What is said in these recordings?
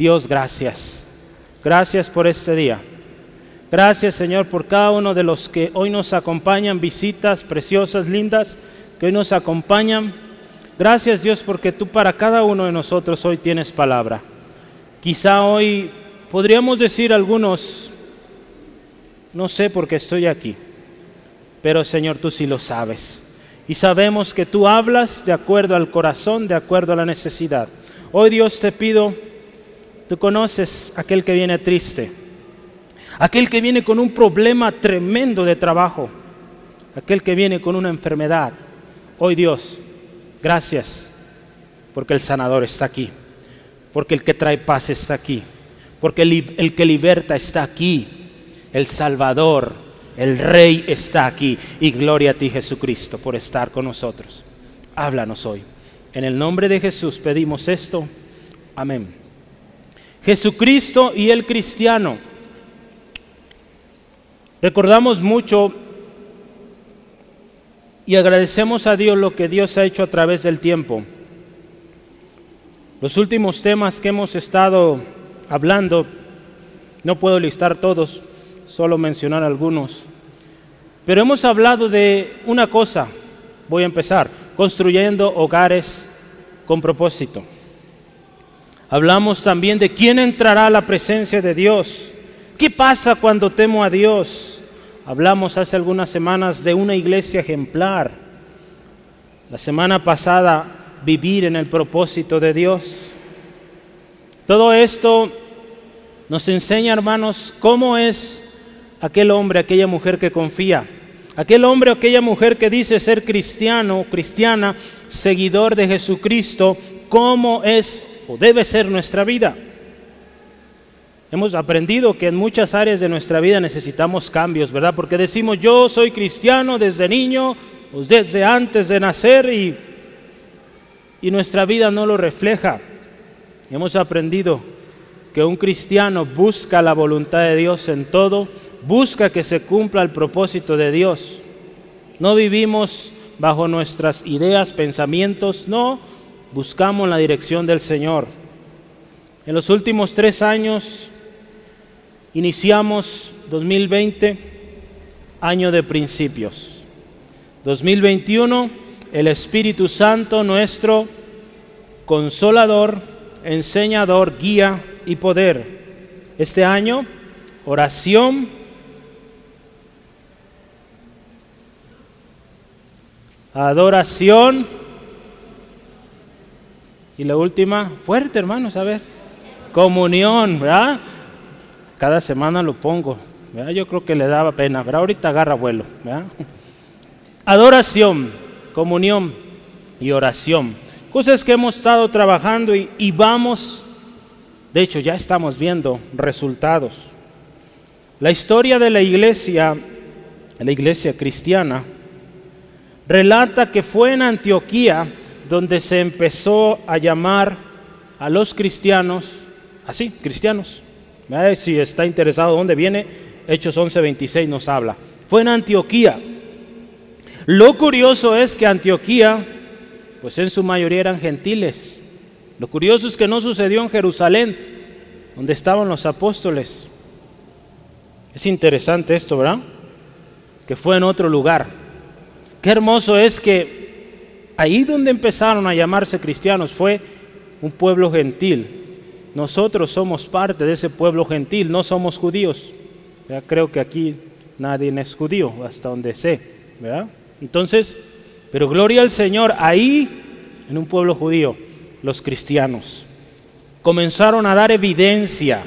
Dios, gracias. Gracias por este día. Gracias, Señor, por cada uno de los que hoy nos acompañan, visitas preciosas, lindas, que hoy nos acompañan. Gracias, Dios, porque tú para cada uno de nosotros hoy tienes palabra. Quizá hoy podríamos decir algunos, no sé por qué estoy aquí, pero Señor, tú sí lo sabes. Y sabemos que tú hablas de acuerdo al corazón, de acuerdo a la necesidad. Hoy Dios te pido Tú conoces aquel que viene triste, aquel que viene con un problema tremendo de trabajo, aquel que viene con una enfermedad. Hoy Dios, gracias porque el sanador está aquí, porque el que trae paz está aquí, porque el, el que liberta está aquí, el Salvador, el Rey está aquí. Y gloria a ti Jesucristo por estar con nosotros. Háblanos hoy. En el nombre de Jesús pedimos esto. Amén. Jesucristo y el cristiano. Recordamos mucho y agradecemos a Dios lo que Dios ha hecho a través del tiempo. Los últimos temas que hemos estado hablando, no puedo listar todos, solo mencionar algunos, pero hemos hablado de una cosa, voy a empezar, construyendo hogares con propósito. Hablamos también de quién entrará a la presencia de Dios. ¿Qué pasa cuando temo a Dios? Hablamos hace algunas semanas de una iglesia ejemplar. La semana pasada, vivir en el propósito de Dios. Todo esto nos enseña, hermanos, cómo es aquel hombre, aquella mujer que confía. Aquel hombre o aquella mujer que dice ser cristiano, cristiana, seguidor de Jesucristo, cómo es debe ser nuestra vida. Hemos aprendido que en muchas áreas de nuestra vida necesitamos cambios, ¿verdad? Porque decimos, yo soy cristiano desde niño, o desde antes de nacer, y, y nuestra vida no lo refleja. Hemos aprendido que un cristiano busca la voluntad de Dios en todo, busca que se cumpla el propósito de Dios. No vivimos bajo nuestras ideas, pensamientos, no, buscamos la dirección del Señor. En los últimos tres años iniciamos 2020, año de principios. 2021, el Espíritu Santo, nuestro consolador, enseñador, guía y poder. Este año, oración, adoración, y la última, fuerte hermanos, a ver, comunión, ¿verdad? Cada semana lo pongo. Yo creo que le daba pena, pero ahorita agarra vuelo. Adoración, comunión y oración. Cosas que hemos estado trabajando y vamos, de hecho ya estamos viendo resultados. La historia de la iglesia, la iglesia cristiana, relata que fue en Antioquía donde se empezó a llamar a los cristianos, así, cristianos. Si está interesado dónde viene, Hechos 11:26 nos habla. Fue en Antioquía. Lo curioso es que Antioquía, pues en su mayoría eran gentiles. Lo curioso es que no sucedió en Jerusalén, donde estaban los apóstoles. Es interesante esto, ¿verdad? Que fue en otro lugar. Qué hermoso es que Ahí donde empezaron a llamarse cristianos fue un pueblo gentil. Nosotros somos parte de ese pueblo gentil, no somos judíos. Creo que aquí nadie es judío, hasta donde sé. Entonces, pero gloria al Señor, ahí, en un pueblo judío, los cristianos comenzaron a dar evidencia,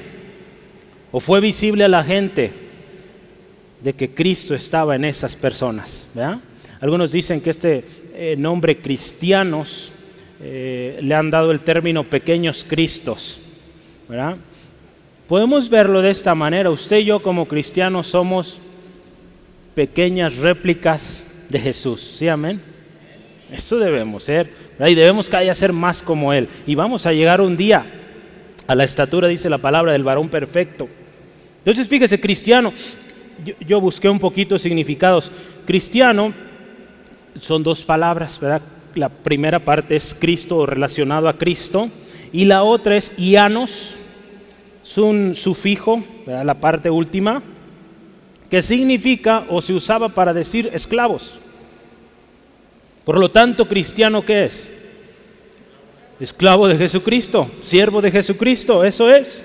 o fue visible a la gente, de que Cristo estaba en esas personas. Algunos dicen que este eh, nombre cristianos, eh, le han dado el término pequeños cristos. Podemos verlo de esta manera. Usted y yo como cristianos somos pequeñas réplicas de Jesús. ¿Sí, amén? Eso debemos ser. Y debemos cada día ser más como Él. Y vamos a llegar un día a la estatura, dice la palabra, del varón perfecto. Entonces, fíjese, cristiano, yo, yo busqué un poquito significados. Cristiano son dos palabras, ¿verdad? La primera parte es Cristo relacionado a Cristo y la otra es Ianos, es un sufijo, la parte última, que significa o se usaba para decir esclavos. Por lo tanto, cristiano, ¿qué es? Esclavo de Jesucristo, siervo de Jesucristo, eso es.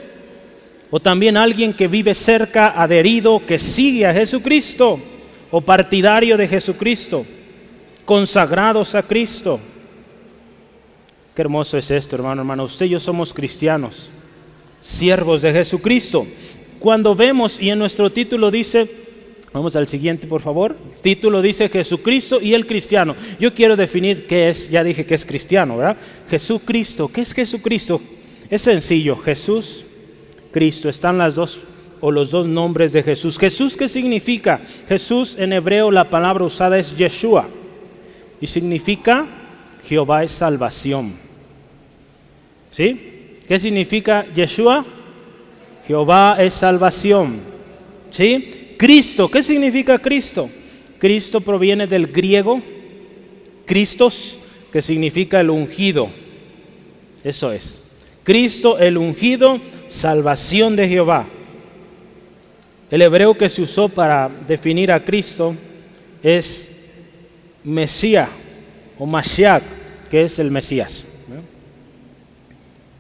O también alguien que vive cerca, adherido, que sigue a Jesucristo, o partidario de Jesucristo, consagrados a Cristo. Qué hermoso es esto, hermano, hermano. Usted y yo somos cristianos, siervos de Jesucristo. Cuando vemos, y en nuestro título dice, vamos al siguiente por favor, título dice Jesucristo y el cristiano. Yo quiero definir qué es, ya dije que es cristiano, ¿verdad? Jesucristo, ¿qué es Jesucristo? Es sencillo, Jesús, Cristo, están las dos o los dos nombres de Jesús. Jesús, ¿qué significa? Jesús en hebreo la palabra usada es Yeshua y significa Jehová es salvación. ¿Sí? ¿Qué significa Yeshua? Jehová es salvación. ¿Sí? Cristo, ¿qué significa Cristo? Cristo proviene del griego Cristos, que significa el ungido. Eso es. Cristo el ungido, salvación de Jehová. El hebreo que se usó para definir a Cristo es Mesías o Mashiach, que es el Mesías.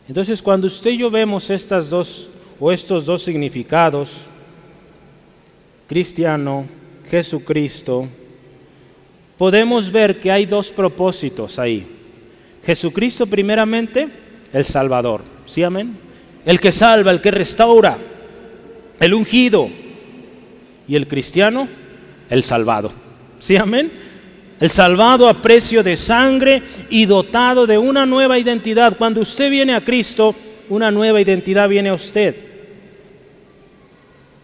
Entonces, cuando usted y yo vemos estas dos o estos dos significados, cristiano, Jesucristo, podemos ver que hay dos propósitos ahí. Jesucristo primeramente, el Salvador, ¿sí amén? El que salva, el que restaura, el ungido. Y el cristiano, el salvado, ¿sí amén? El salvado a precio de sangre y dotado de una nueva identidad. Cuando usted viene a Cristo, una nueva identidad viene a usted.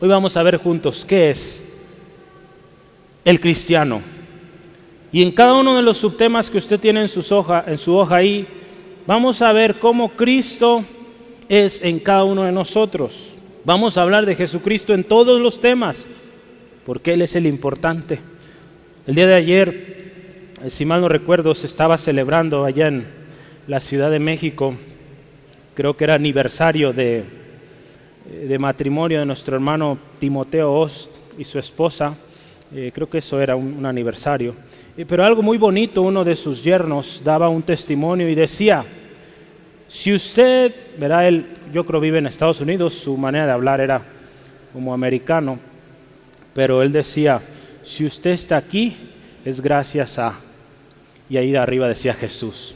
Hoy vamos a ver juntos qué es el cristiano. Y en cada uno de los subtemas que usted tiene en, sus en su hoja ahí, vamos a ver cómo Cristo es en cada uno de nosotros. Vamos a hablar de Jesucristo en todos los temas, porque Él es el importante. El día de ayer si mal no recuerdo, se estaba celebrando allá en la Ciudad de México, creo que era aniversario de, eh, matrimonio de nuestro hermano Timoteo Ost y su esposa, eh, creo que eso era un, aniversario. pero algo muy bonito, uno de sus yernos daba un testimonio y decía, si usted, verá, él, yo creo vive en Estados Unidos, su manera de hablar era como americano, pero él decía, si usted está aquí, es gracias a y ahí de arriba decía Jesús.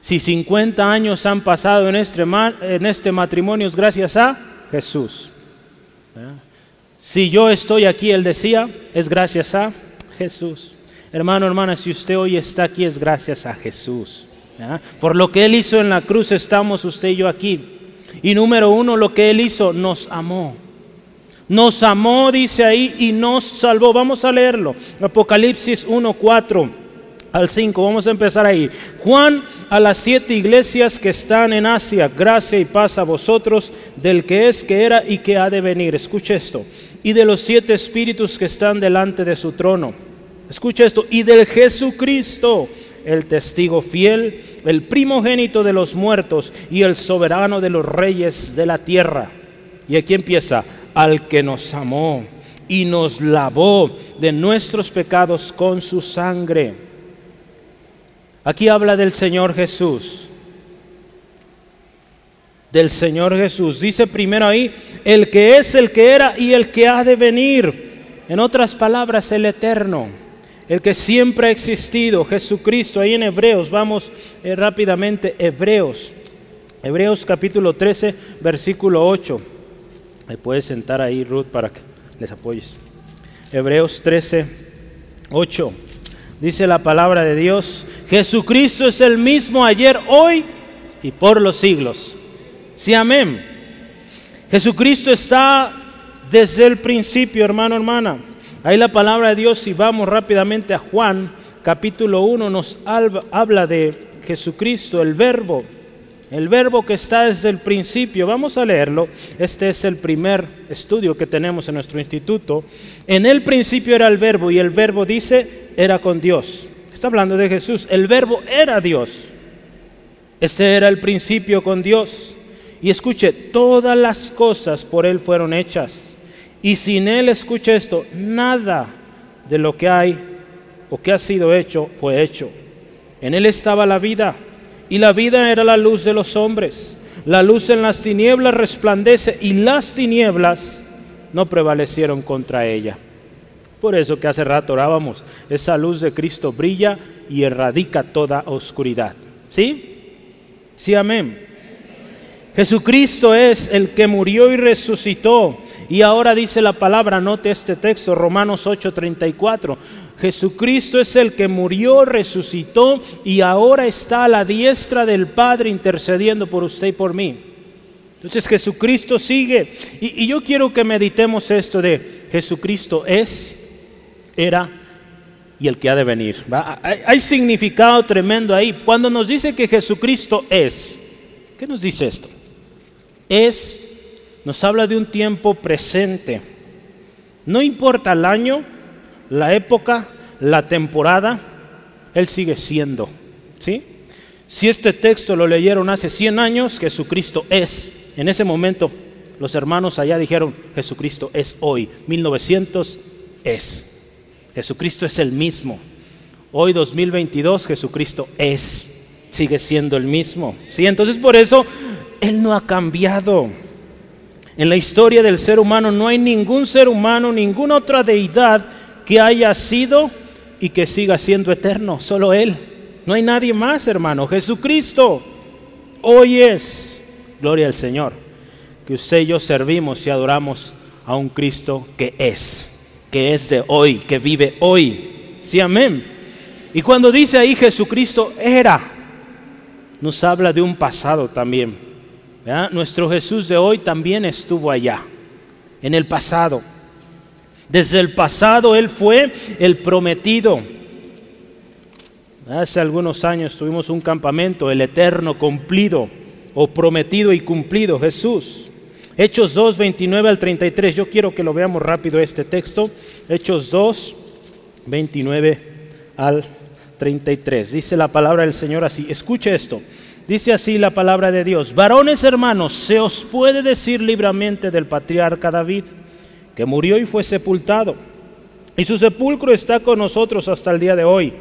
Si 50 años han pasado en este, en este matrimonio es gracias a Jesús. Si yo estoy aquí, él decía, es gracias a Jesús. Hermano, hermana, si usted hoy está aquí es gracias a Jesús. Por lo que Él hizo en la cruz estamos usted y yo aquí. Y número uno, lo que Él hizo, nos amó. Nos amó, dice ahí, y nos salvó. Vamos a leerlo. Apocalipsis 1.4 al 5. Vamos a empezar ahí. Juan a las siete iglesias que están en Asia, gracia y paz a vosotros del que es, que era y que ha de venir. Escuche esto. Y de los siete espíritus que están delante de su trono. Escuche esto. Y del Jesucristo, el testigo fiel, el primogénito de los muertos y el soberano de los reyes de la tierra. Y aquí empieza, al que nos amó y nos lavó de nuestros pecados con su sangre Aquí habla del Señor Jesús. Del Señor Jesús. Dice primero ahí, el que es, el que era y el que ha de venir. En otras palabras, el eterno. El que siempre ha existido, Jesucristo. Ahí en Hebreos, vamos eh, rápidamente, Hebreos. Hebreos capítulo 13, versículo 8. Me puedes sentar ahí, Ruth, para que les apoyes. Hebreos 13, 8. Dice la palabra de Dios, Jesucristo es el mismo ayer, hoy y por los siglos. Sí, amén. Jesucristo está desde el principio, hermano, hermana. Ahí la palabra de Dios, si vamos rápidamente a Juan, capítulo 1, nos habla de Jesucristo, el verbo, el verbo que está desde el principio. Vamos a leerlo. Este es el primer estudio que tenemos en nuestro instituto. En el principio era el verbo y el verbo dice era con Dios. Está hablando de Jesús. El verbo era Dios. Ese era el principio con Dios. Y escuche, todas las cosas por Él fueron hechas. Y sin Él, escuche esto, nada de lo que hay o que ha sido hecho fue hecho. En Él estaba la vida y la vida era la luz de los hombres. La luz en las tinieblas resplandece y las tinieblas no prevalecieron contra ella. Por eso que hace rato orábamos, esa luz de Cristo brilla y erradica toda oscuridad. ¿Sí? Sí, amén. Jesucristo es el que murió y resucitó. Y ahora dice la palabra, note este texto, Romanos 8:34. Jesucristo es el que murió, resucitó y ahora está a la diestra del Padre intercediendo por usted y por mí. Entonces Jesucristo sigue. Y, yo quiero que meditemos esto de Jesucristo es, era y el que ha de venir. Hay, hay, significado tremendo ahí. Cuando nos dice que Jesucristo es, ¿qué nos dice esto? Es, nos habla de un tiempo presente. No importa el año, la época, la temporada, Él sigue siendo. ¿sí? Si este texto lo leyeron hace 100 años, Jesucristo es. En ese momento los hermanos allá dijeron, Jesucristo es hoy. 1900 es. Jesucristo es el mismo. Hoy 2022 Jesucristo es. Sigue siendo el mismo. ¿sí? Entonces por eso Él no ha cambiado. En la historia del ser humano no hay ningún ser humano, ninguna otra deidad que haya sido y que siga siendo eterno, solo Él. No hay nadie más, hermano. Jesucristo hoy es, gloria al Señor, que usted y yo servimos y adoramos a un Cristo que es, que es de hoy, que vive hoy. Sí, amén. Y cuando dice ahí Jesucristo era, nos habla de un pasado también. Nuestro Jesús de hoy también estuvo allá, en el pasado. Desde el pasado Él fue el prometido. Hace algunos años tuvimos un campamento, el eterno cumplido o prometido y cumplido, Jesús. Hechos 2, 29 al 33. Yo quiero que lo veamos rápido este texto. Hechos 2, 29 al 33. Dice la palabra del Señor así. Escuche esto. Dice así la palabra de Dios. Varones hermanos, se os puede decir libremente del patriarca David que murió y fue sepultado. Y su sepulcro está con nosotros hasta el día de hoy.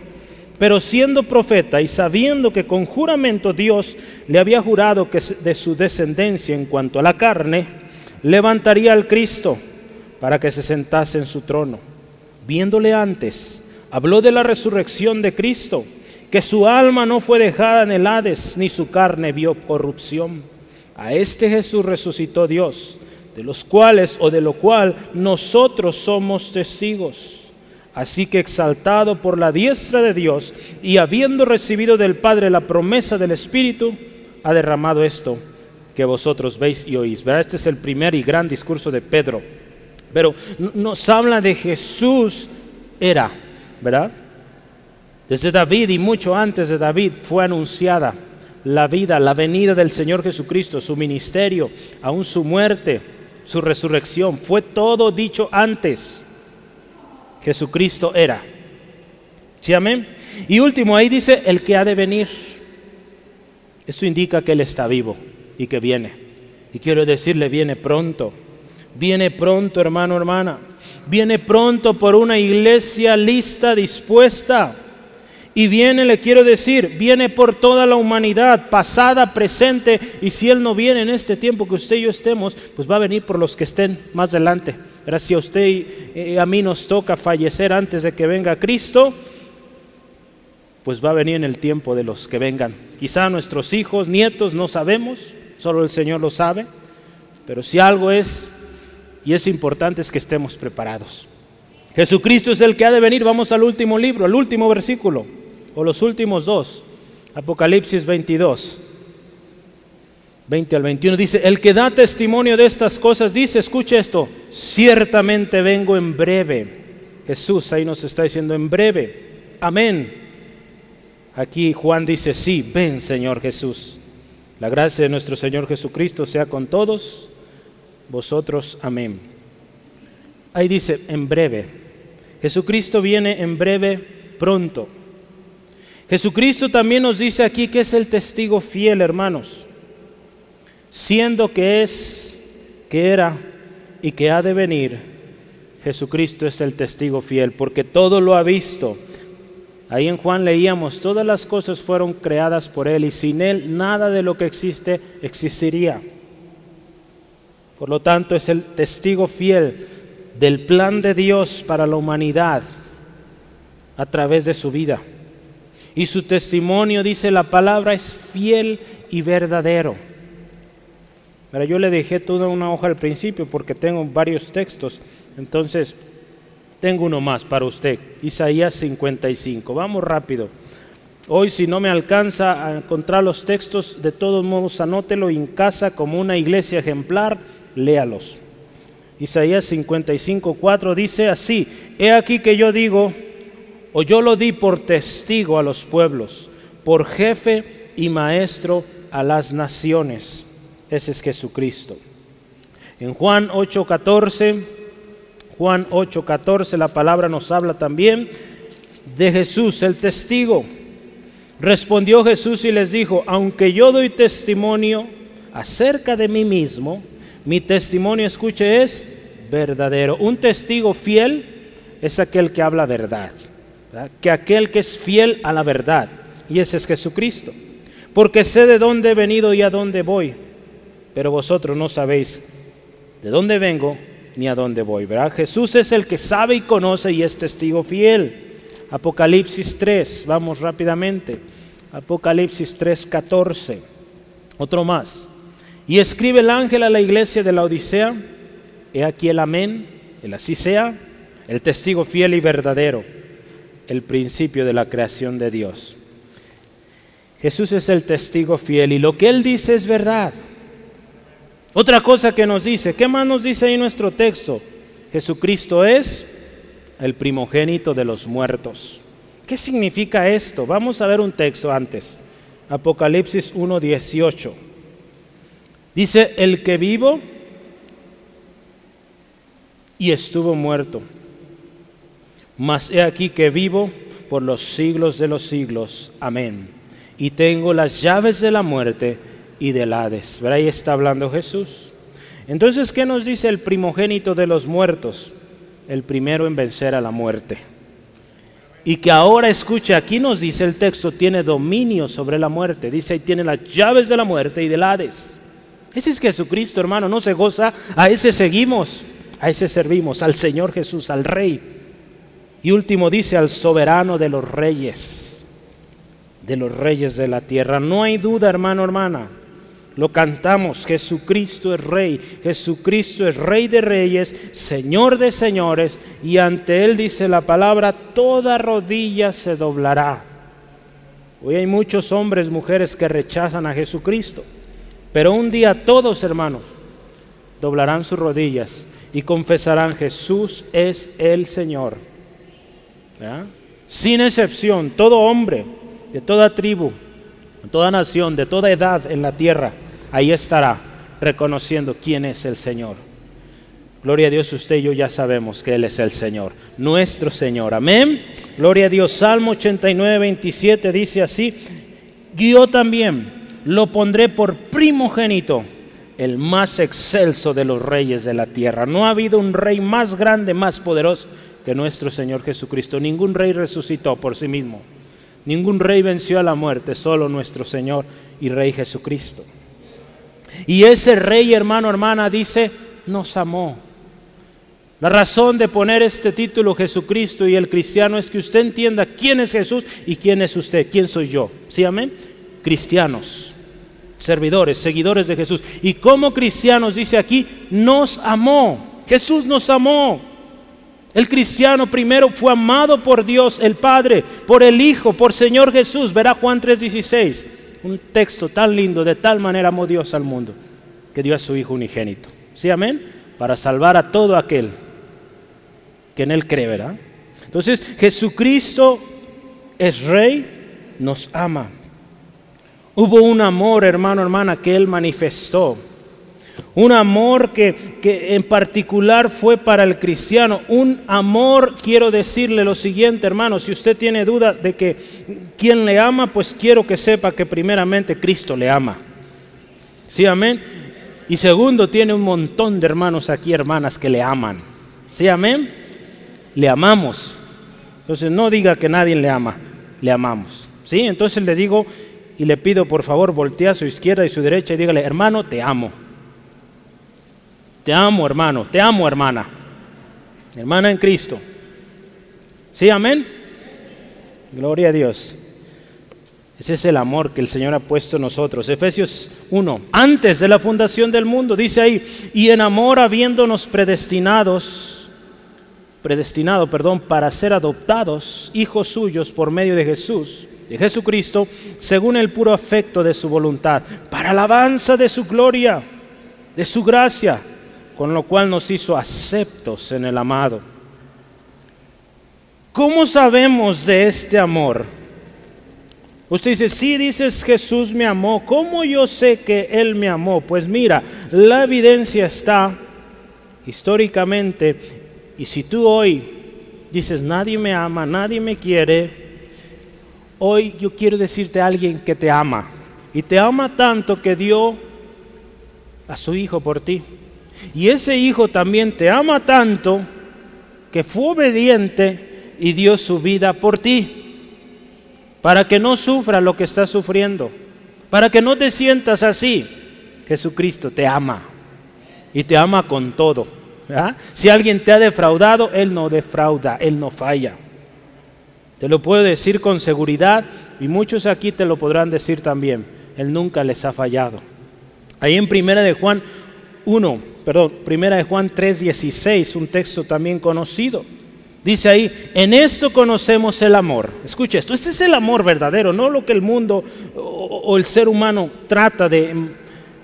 Pero siendo profeta y sabiendo que con juramento Dios le había jurado que de su descendencia en cuanto a la carne, levantaría al Cristo para que se sentase en su trono. Viéndole antes, habló de la resurrección de Cristo, que su alma no fue dejada en el Hades, ni su carne vio corrupción. A este Jesús resucitó Dios de los cuales o de lo cual nosotros somos testigos. Así que exaltado por la diestra de Dios y habiendo recibido del Padre la promesa del Espíritu, ha derramado esto que vosotros veis y oís. Este es el primer y gran discurso de Pedro. Pero nos habla de Jesús era, ¿verdad? Desde David y mucho antes de David fue anunciada la vida, la venida del Señor Jesucristo, su ministerio, aún su muerte su resurrección. Fue todo dicho antes. Jesucristo era. ¿Sí, amén? Y último, ahí dice el que ha de venir. Eso indica que Él está vivo y que viene. Y quiero decirle, viene pronto. Viene pronto, hermano, hermana. Viene pronto por una iglesia lista, dispuesta y viene, le quiero decir, viene por toda la humanidad, pasada, presente, y si Él no viene en este tiempo que usted y yo estemos, pues va a venir por los que estén más adelante. Si a usted y a mí nos toca fallecer antes de que venga Cristo, pues va a venir en el tiempo de los que vengan. Quizá nuestros hijos, nietos, no sabemos, solo el Señor lo sabe, pero si algo es, y es importante, es que estemos preparados. Jesucristo es el que ha de venir. Vamos al último libro, al último versículo o los últimos dos, Apocalipsis 22, 20 al 21, dice, el que da testimonio de estas cosas dice, escucha esto, ciertamente vengo en breve. Jesús ahí nos está diciendo en breve. Amén. Aquí Juan dice, sí, ven Señor Jesús. La gracia de nuestro Señor Jesucristo sea con todos vosotros. Amén. Ahí dice, en breve. Jesucristo viene en breve, pronto. Jesucristo también nos dice aquí que es el testigo fiel, hermanos. siendo que es, que era y que ha de venir, Jesucristo es el testigo fiel, porque todo lo ha visto. Ahí en Juan leíamos, todas las cosas fueron creadas por Él y sin Él nada de lo que existe existiría. Por lo tanto, es el testigo fiel del plan de Dios para la humanidad a través de su vida. Y su testimonio, dice la palabra, es fiel y verdadero. Pero yo le dejé toda una hoja al principio porque tengo varios textos. Entonces, tengo uno más para usted. Isaías 55. Vamos rápido. Hoy si no me alcanza a encontrar los textos, de todos modos anótelo en casa como una iglesia ejemplar, léalos. Isaías 55, 4 dice así, he aquí que yo digo, o yo lo di por testigo a los pueblos, por jefe y maestro a las naciones. Ese es Jesucristo. En Juan 8:14, Juan 8:14, la palabra nos habla también de Jesús, el testigo. Respondió Jesús y les dijo, aunque yo doy testimonio acerca de mí mismo, mi testimonio, escuche, es verdadero. Un testigo fiel es aquel que habla verdad que aquel que es fiel a la verdad, y ese es Jesucristo. Porque sé de dónde he venido y a dónde voy, pero vosotros no sabéis de dónde vengo ni a dónde voy. ¿verdad? Jesús es el que sabe y conoce y es testigo fiel. Apocalipsis 3, vamos rápidamente. Apocalipsis 3, 14. Otro más. Y escribe el ángel a la iglesia de la Odisea, he aquí el amén, el así sea, el testigo fiel y verdadero el principio de la creación de Dios. Jesús es el testigo fiel y lo que Él dice es verdad. Otra cosa que nos dice, ¿qué más nos dice ahí nuestro texto? Jesucristo es el primogénito de los muertos. ¿Qué significa esto? Vamos a ver un texto antes. Apocalipsis 1.18. Dice, el que vivo y estuvo muerto mas he aquí que vivo por los siglos de los siglos. Amén. Y tengo las llaves de la muerte y del Hades. ¿Ver ahí está hablando Jesús? Entonces, ¿qué nos dice el primogénito de los muertos? El primero en vencer a la muerte. Y que ahora escuche, aquí nos dice el texto, tiene dominio sobre la muerte. Dice, tiene las llaves de la muerte y del Hades. Ese es Jesucristo, hermano, no se goza. A ese seguimos, a ese servimos, al Señor Jesús, al Rey. Y último dice al soberano de los reyes, de los reyes de la tierra. No hay duda, hermano, hermana. Lo cantamos, Jesucristo es rey, Jesucristo es rey de reyes, Señor de señores, y ante Él dice la palabra, toda rodilla se doblará. Hoy hay muchos hombres, mujeres que rechazan a Jesucristo, pero un día todos, hermanos, doblarán sus rodillas y confesarán, Jesús es el Señor sin excepción, todo hombre de toda tribu, de toda nación, de toda edad en la tierra, ahí estará reconociendo quién es el Señor. Gloria a Dios, usted y yo ya sabemos que Él es el Señor, nuestro Señor. Amén. Gloria a Dios. Salmo 89, 27 dice así, yo también lo pondré por primogénito, el más excelso de los reyes de la tierra. No ha habido un rey más grande, más poderoso que nuestro Señor Jesucristo. Ningún rey resucitó por sí mismo. Ningún rey venció a la muerte, solo nuestro Señor y Rey Jesucristo. Y ese rey, hermano, hermana, dice, nos amó. La razón de poner este título Jesucristo y el cristiano es que usted entienda quién es Jesús y quién es usted, quién soy yo. ¿Sí, amén? Cristianos, servidores, seguidores de Jesús. Y como cristianos, dice aquí, nos amó. Jesús nos amó. El cristiano primero fue amado por Dios el Padre, por el Hijo, por Señor Jesús. Verá Juan 3:16, un texto tan lindo, de tal manera amó Dios al mundo, que dio a su Hijo unigénito. ¿Sí, amén? Para salvar a todo aquel que en Él cree, ¿verdad? Entonces, Jesucristo es Rey, nos ama. Hubo un amor, hermano, hermana, que Él manifestó un amor que, en particular fue para el cristiano. Un amor, quiero decirle lo siguiente, hermano, si usted tiene duda de que quien le ama, pues quiero que sepa que primeramente Cristo le ama. Sí, amén. Y segundo, tiene un montón de hermanos aquí, hermanas, que le aman. ¿Sí, amén? Le amamos. Entonces no diga que nadie le ama, le amamos. ¿Sí? Entonces le digo y le pido por favor voltee a su izquierda y su derecha y dígale, hermano, te amo. Te amo, hermano, te amo, hermana. Hermana en Cristo. ¿Sí, amén? Gloria a Dios. Ese es el amor que el Señor ha puesto en nosotros. Efesios 1, antes de la fundación del mundo, dice ahí, y en amor habiéndonos predestinados, predestinado, perdón, para ser adoptados hijos suyos por medio de Jesús, de Jesucristo, según el puro afecto de su voluntad, para alabanza de su gloria, de su gracia, con lo cual nos hizo aceptos en el amado. ¿Cómo sabemos de este amor? Usted dice, sí, dices Jesús me amó. ¿Cómo yo sé que Él me amó? Pues mira, la evidencia está históricamente. Y si tú hoy dices, nadie me ama, nadie me quiere, hoy yo quiero decirte a alguien que te ama. Y te ama tanto que dio a su hijo por ti. Y ese hijo también te ama tanto que fue obediente y dio su vida por ti para que no sufra lo que estás sufriendo, para que no te sientas así. Jesucristo te ama y te ama con todo. Si alguien te ha defraudado, Él no defrauda, Él no falla. Te lo puedo decir con seguridad y muchos aquí te lo podrán decir también. Él nunca les ha fallado. Ahí en Primera de Juan 1, perdón, Primera de Juan 3:16, un texto también conocido. Dice ahí, en esto conocemos el amor. Escucha esto, este es el amor verdadero, no lo que el mundo o, el ser humano trata de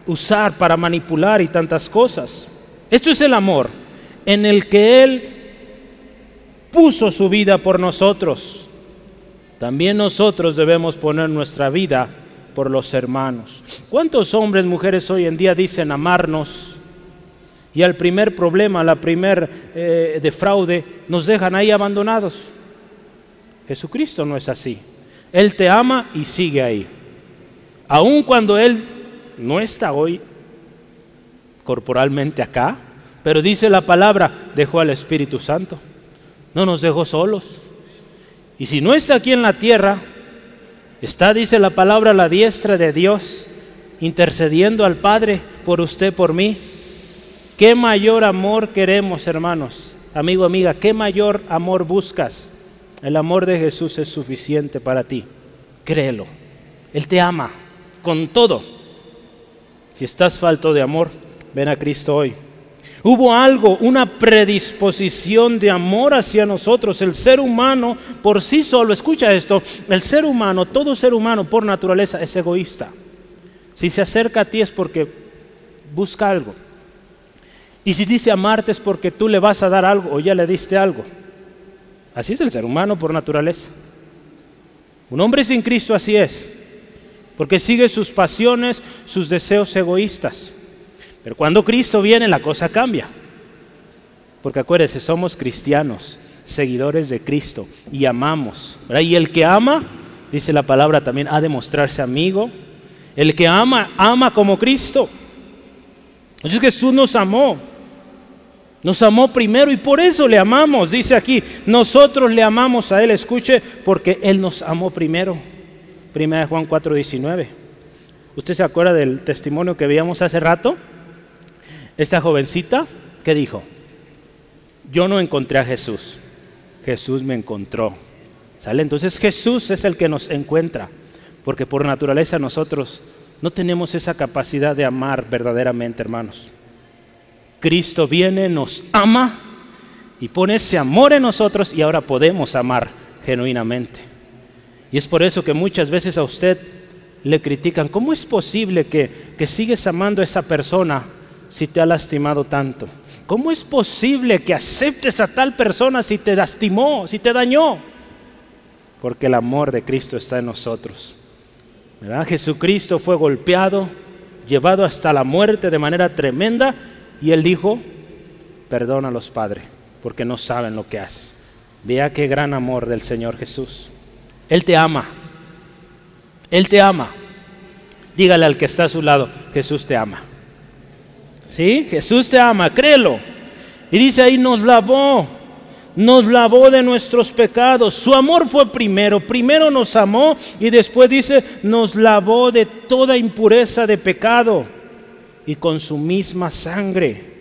usar para manipular y tantas cosas. Esto es el amor en el que Él puso su vida por nosotros. También nosotros debemos poner nuestra vida por los hermanos. ¿Cuántos hombres, mujeres hoy en día dicen amarnos? y al primer problema, la primer eh, de fraude, nos dejan ahí abandonados. Jesucristo no es así. Él te ama y sigue ahí. Aun cuando Él no está hoy corporalmente acá, pero dice la palabra, dejó al Espíritu Santo. No nos dejó solos. Y si no está aquí en la tierra, está, dice la palabra, la diestra de Dios, intercediendo al Padre por usted, por mí. ¿Qué mayor amor queremos, hermanos? Amigo, amiga, ¿qué mayor amor buscas? El amor de Jesús es suficiente para ti. Créelo. Él te ama con todo. Si estás falto de amor, ven a Cristo hoy. Hubo algo, una predisposición de amor hacia nosotros. El ser humano por sí solo, escucha esto, el ser humano, todo ser humano por naturaleza es egoísta. Si se acerca a ti es porque busca algo. Y si dice amarte es porque tú le vas a dar algo o ya le diste algo. Así es el ser humano por naturaleza. Un hombre sin Cristo así es, porque sigue sus pasiones, sus deseos egoístas. Pero cuando Cristo viene la cosa cambia. Porque acuérdese, somos cristianos, seguidores de Cristo y amamos. Y el que ama, dice la palabra también, ha de mostrarse amigo. El que ama, ama como Cristo. Entonces Jesús nos amó. Nos amó primero y por eso le amamos. Dice aquí, nosotros le amamos a Él, escuche, porque Él nos amó primero. Primera de Juan 4:19. ¿Usted se acuerda del testimonio que veíamos hace rato? Esta jovencita, ¿qué dijo? Yo no encontré a Jesús, Jesús me encontró. ¿Sale? Entonces Jesús es el que nos encuentra, porque por naturaleza nosotros no tenemos esa capacidad de amar verdaderamente, hermanos. Cristo viene, nos ama y pone ese amor en nosotros y ahora podemos amar genuinamente. Y es por eso que muchas veces a usted le critican, ¿cómo es posible que, que sigues amando a esa persona si te ha lastimado tanto? ¿Cómo es posible que aceptes a tal persona si te lastimó, si te dañó? Porque el amor de Cristo está en nosotros. Jesucristo fue golpeado, llevado hasta la muerte de manera tremenda y él dijo, perdona a los padres, porque no saben lo que hacen. Vea qué gran amor del Señor Jesús. Él te ama. Él te ama. Dígale al que está a su lado, Jesús te ama. ¿Sí? Jesús te ama, créelo. Y dice ahí, nos lavó, nos lavó de nuestros pecados. Su amor fue primero, primero nos amó y después dice, nos lavó de toda impureza de pecado y con su misma sangre.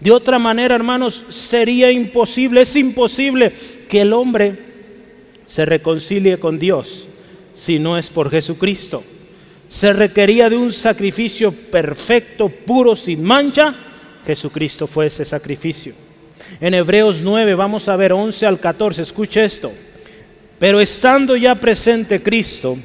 De otra manera, hermanos, sería imposible, es imposible que el hombre se reconcilie con Dios si no es por Jesucristo. Se requería de un sacrificio perfecto, puro, sin mancha. Jesucristo fue ese sacrificio. En Hebreos 9, vamos a ver 11 al 14, escuche esto. Pero estando ya presente Cristo,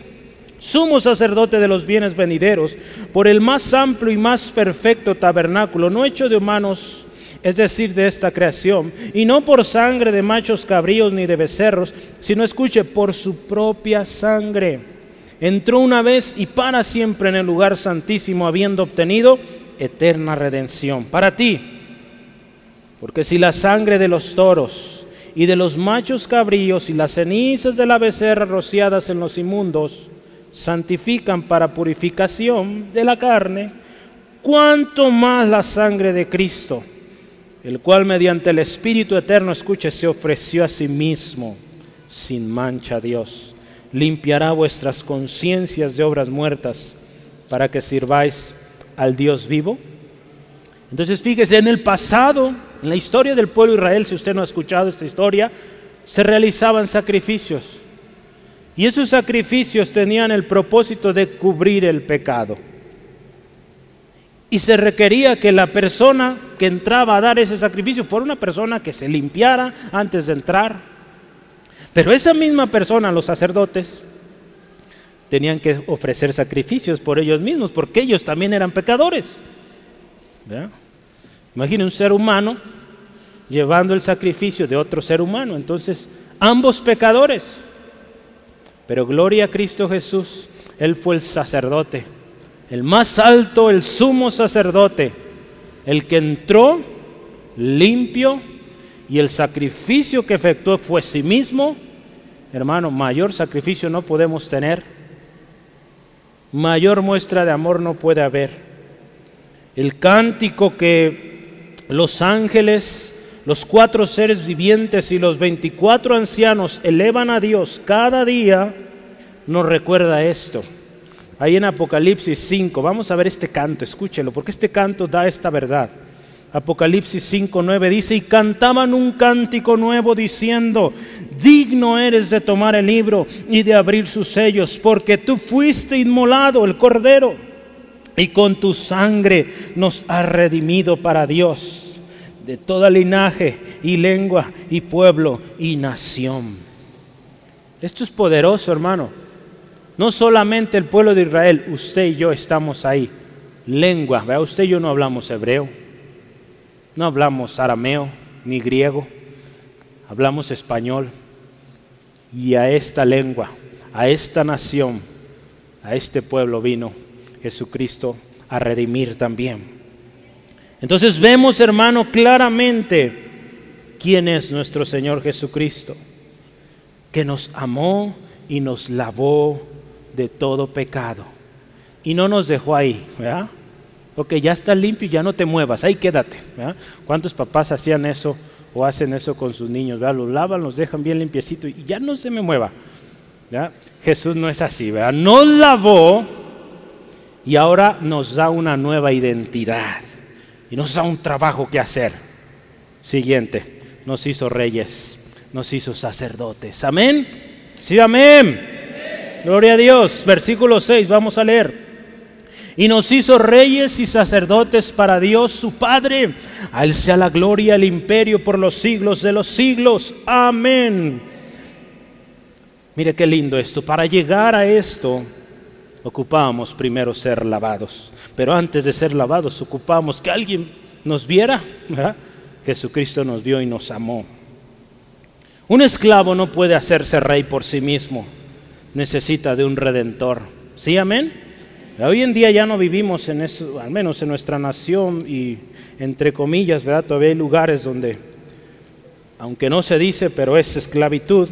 sumo sacerdote de los bienes venideros, por el más amplio y más perfecto tabernáculo, no hecho de humanos, es decir, de esta creación, y no por sangre de machos cabríos ni de becerros, sino escuche, por su propia sangre. Entró una vez y para siempre en el lugar santísimo, habiendo obtenido eterna redención. Para ti, porque si la sangre de los toros y de los machos cabríos y las cenizas de la becerra rociadas en los inmundos santifican para purificación de la carne, cuanto más la sangre de Cristo, el cual mediante el Espíritu Eterno, escuche, se ofreció a sí mismo sin mancha a Dios, limpiará vuestras conciencias de obras muertas para que sirváis al Dios vivo. Entonces fíjese, en el pasado en la historia del pueblo de Israel, si usted no ha escuchado esta historia, se realizaban sacrificios. Y esos sacrificios tenían el propósito de cubrir el pecado. Y se requería que la persona que entraba a dar ese sacrificio fuera una persona que se limpiara antes de entrar. Pero esa misma persona, los sacerdotes, tenían que ofrecer sacrificios por ellos mismos, porque ellos también eran pecadores. Imagine un ser humano llevando el sacrificio de otro ser humano. Entonces, ambos pecadores. Pero gloria a Cristo Jesús, Él fue el sacerdote, el más alto, el sumo sacerdote, el que entró limpio y el sacrificio que efectuó fue sí mismo. Hermano, mayor sacrificio no podemos tener. Mayor muestra de amor no puede haber. El cántico que los ángeles los cuatro seres vivientes y los veinticuatro ancianos elevan a Dios cada día, nos recuerda esto. Ahí en Apocalipsis 5, vamos a ver este canto, escúchelo, porque este canto da esta verdad. Apocalipsis 5, 9 dice, y cantaban un cántico nuevo diciendo, digno eres de tomar el libro y de abrir sus sellos, porque tú fuiste inmolado, el Cordero, y con tu sangre nos has redimido para Dios de toda linaje y lengua y pueblo y nación. Esto es poderoso, hermano. No solamente el pueblo de Israel, usted y yo estamos ahí. Lengua, ¿vea? usted y yo no hablamos hebreo, no hablamos arameo ni griego, hablamos español. Y a esta lengua, a esta nación, a este pueblo vino Jesucristo a redimir también. Entonces vemos, hermano, claramente quién es nuestro Señor Jesucristo, que nos amó y nos lavó de todo pecado. Y no nos dejó ahí, ¿verdad? Ok, ya está limpio y ya no te muevas, ahí quédate. ¿Cuántos papás hacían eso o hacen eso con sus niños? ¿verdad? Los lavan, los dejan bien limpiecito y ya no se me mueva. ¿verdad? Jesús no es así, ¿verdad? Nos lavó y ahora nos da una nueva identidad y nos da un trabajo que hacer. Siguiente, nos hizo reyes, nos hizo sacerdotes. Amén. Sí, amén. Gloria a Dios. Versículo 6, vamos a leer. Y nos hizo reyes y sacerdotes para Dios su Padre. A sea la gloria, el imperio por los siglos de los siglos. Amén. Mire qué lindo esto. Para llegar a esto, ocupábamos primero ser lavados. Pero antes de ser lavados, ocupábamos que alguien nos viera. Jesucristo nos vio y nos amó. Un esclavo no puede hacerse rey por sí mismo. Necesita de un redentor. ¿Sí, amén? Hoy en día ya no vivimos en eso, al menos en nuestra nación y entre comillas, ¿verdad? Todavía hay lugares donde, aunque no se dice, pero es esclavitud,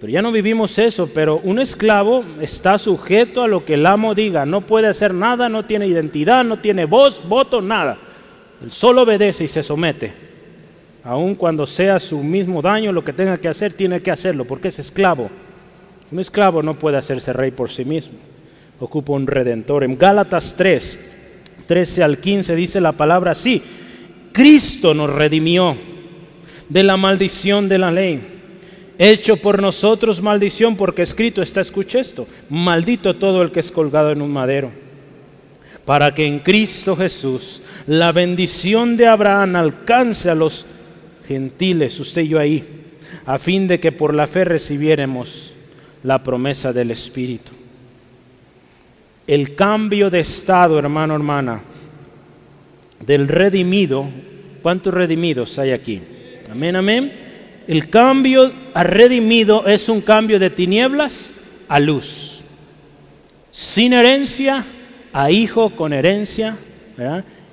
Pero ya no vivimos eso, pero un esclavo está sujeto a lo que el amo diga, no puede hacer nada, no tiene identidad, no tiene voz, voto, nada. Él solo obedece y se somete. Aun cuando sea su mismo daño, lo que tenga que hacer, tiene que hacerlo, porque es esclavo. Un esclavo no puede hacerse rey por sí mismo. Ocupa un redentor. En Gálatas 3, 13 al 15 dice la palabra así. Cristo nos redimió de la maldición de la ley. Hecho por nosotros maldición porque escrito está, escucha esto, maldito todo el que es colgado en un madero. Para que en Cristo Jesús la bendición de Abraham alcance a los gentiles, usted y yo ahí, a fin de que por la fe recibiéramos la promesa del Espíritu. El cambio de estado, hermano, hermana, del redimido, ¿cuántos redimidos hay aquí? Amén, amén. El cambio a redimido es un cambio de tinieblas a luz. Sin herencia a hijo con herencia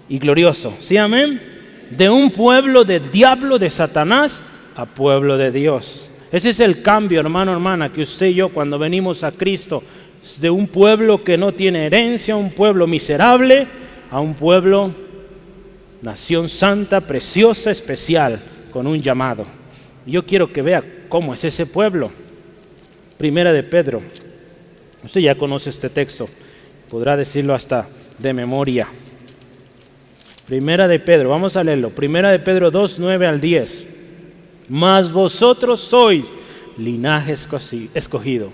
y glorioso. ¿Sí, amén? De un pueblo del diablo, de Satanás, a pueblo de Dios. Ese es el cambio, hermano, hermana, que usted y yo cuando venimos a Cristo, de un pueblo que no tiene herencia, un pueblo miserable, a un pueblo, nación santa, preciosa, especial, con un llamado. Yo quiero que vea cómo es ese pueblo. Primera de Pedro. Usted ya conoce este texto, podrá decirlo hasta de memoria. Primera de Pedro, vamos a leerlo. Primera de Pedro 2, 9 al 10 mas vosotros sois linaje escogido,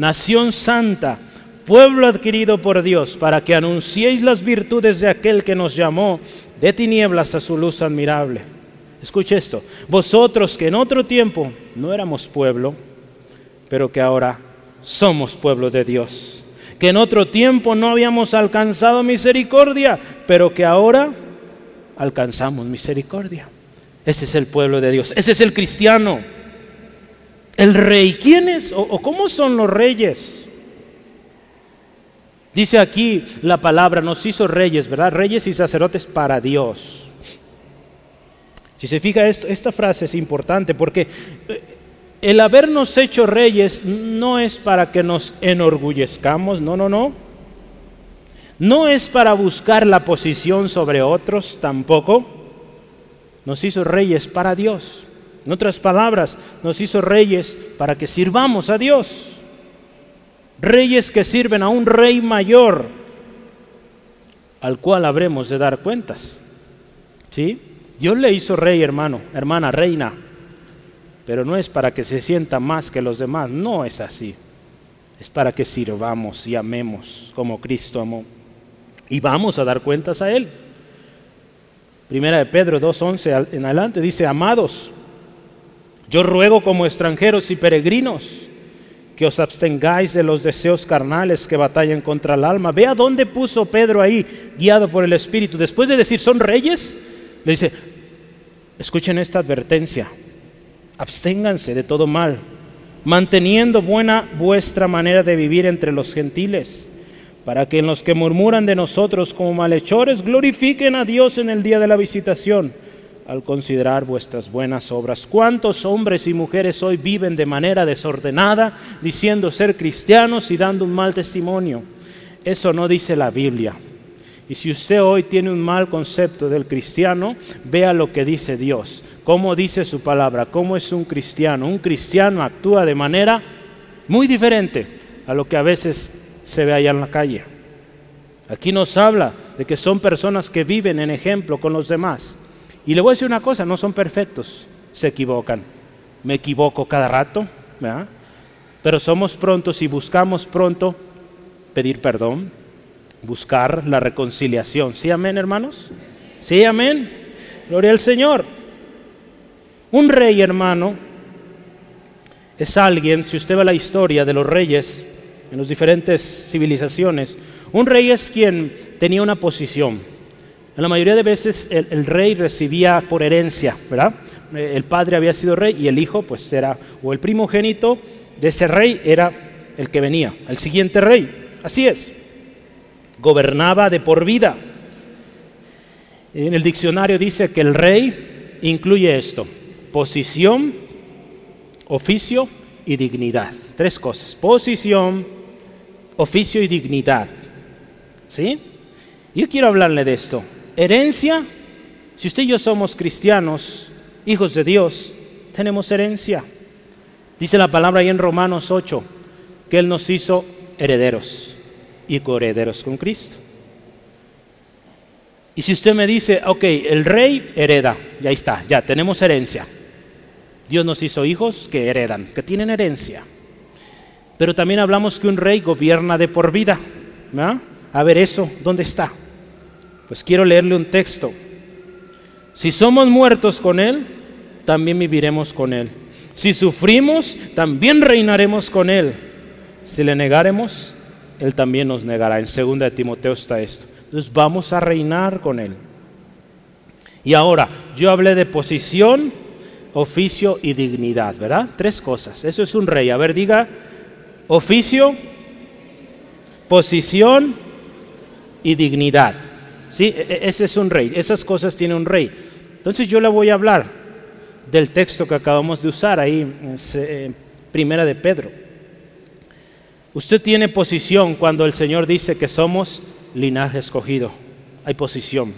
nación santa, pueblo adquirido por Dios, para que anunciéis las virtudes de aquel que nos llamó de tinieblas a su luz admirable. Escuche esto, vosotros que en otro tiempo no éramos pueblo, pero que ahora somos pueblo de Dios, que en otro tiempo no habíamos alcanzado misericordia, pero que ahora alcanzamos misericordia. Ese es el pueblo de Dios, ese es el cristiano. El rey, ¿quién es o, cómo son los reyes? Dice aquí la palabra, nos hizo reyes, ¿verdad? Reyes y sacerdotes para Dios. Si se fija esto, esta frase es importante porque eh, el habernos hecho reyes no es para que nos enorgullezcamos, no, no, no. No es para buscar la posición sobre otros tampoco nos hizo reyes para Dios. En otras palabras, nos hizo reyes para que sirvamos a Dios. Reyes que sirven a un rey mayor al cual habremos de dar cuentas. ¿Sí? Dios le hizo rey, hermano, hermana, reina. Pero no es para que se sienta más que los demás, no es así. Es para que sirvamos y amemos como Cristo amó. Y vamos a dar cuentas a Él. Primera de Pedro 2.11 en adelante dice, amados, yo ruego como extranjeros y peregrinos que os abstengáis de los deseos carnales que batallan contra el alma. Vea dónde puso Pedro ahí, guiado por el Espíritu. Después de decir, son reyes, le dice, escuchen esta advertencia, absténganse de todo mal, manteniendo buena vuestra manera de vivir entre los gentiles para que en los que murmuran de nosotros como malhechores glorifiquen a Dios en el día de la visitación, al considerar vuestras buenas obras. ¿Cuántos hombres y mujeres hoy viven de manera desordenada, diciendo ser cristianos y dando un mal testimonio? Eso no dice la Biblia. Y si usted hoy tiene un mal concepto del cristiano, vea lo que dice Dios, cómo dice su palabra, cómo es un cristiano. Un cristiano actúa de manera muy diferente a lo que a veces se ve allá en la calle. Aquí nos habla de que son personas que viven en ejemplo con los demás. Y le voy a decir una cosa, no son perfectos, se equivocan. Me equivoco cada rato, pero somos prontos y buscamos pronto pedir perdón, buscar la reconciliación. ¿Sí, amén, hermanos? Sí, amén. Gloria al Señor. Un rey, hermano, es alguien, si usted ve la historia de los reyes, en las diferentes civilizaciones. Un rey es quien tenía una posición. En la mayoría de veces el, rey recibía por herencia, ¿verdad? Eh, el padre había sido rey y el hijo pues era, o el primogénito de ese rey era el que venía, el siguiente rey. Así es. Gobernaba de por vida. En el diccionario dice que el rey incluye esto, posición, oficio y dignidad. Tres cosas. Posición, oficio y dignidad. ¿Sí? Yo quiero hablarle de esto. Herencia, si usted y yo somos cristianos, hijos de Dios, tenemos herencia. Dice la palabra ahí en Romanos 8, que Él nos hizo herederos y coherederos con Cristo. Y si usted me dice, ok, el rey hereda, ya está, ya tenemos herencia. Dios nos hizo hijos que heredan, que tienen herencia. Pero también hablamos que un rey gobierna de por vida. A ver eso, ¿dónde está? Pues quiero leerle un texto. Si somos muertos con Él, también viviremos con Él. Si sufrimos, también reinaremos con Él. Si le negaremos, Él también nos negará. En 2 de Timoteo está esto. Entonces vamos a reinar con Él. Y ahora, yo hablé de posición, oficio y dignidad, ¿verdad? Tres cosas. Eso es un rey. A ver, diga, oficio, posición y dignidad. ¿Sí? E, e, ese es un rey. Esas cosas tiene un rey. Entonces yo le voy a hablar del texto que acabamos de usar ahí, en Primera de Pedro. Usted tiene posición cuando el Señor dice que somos linaje escogido. Hay posición.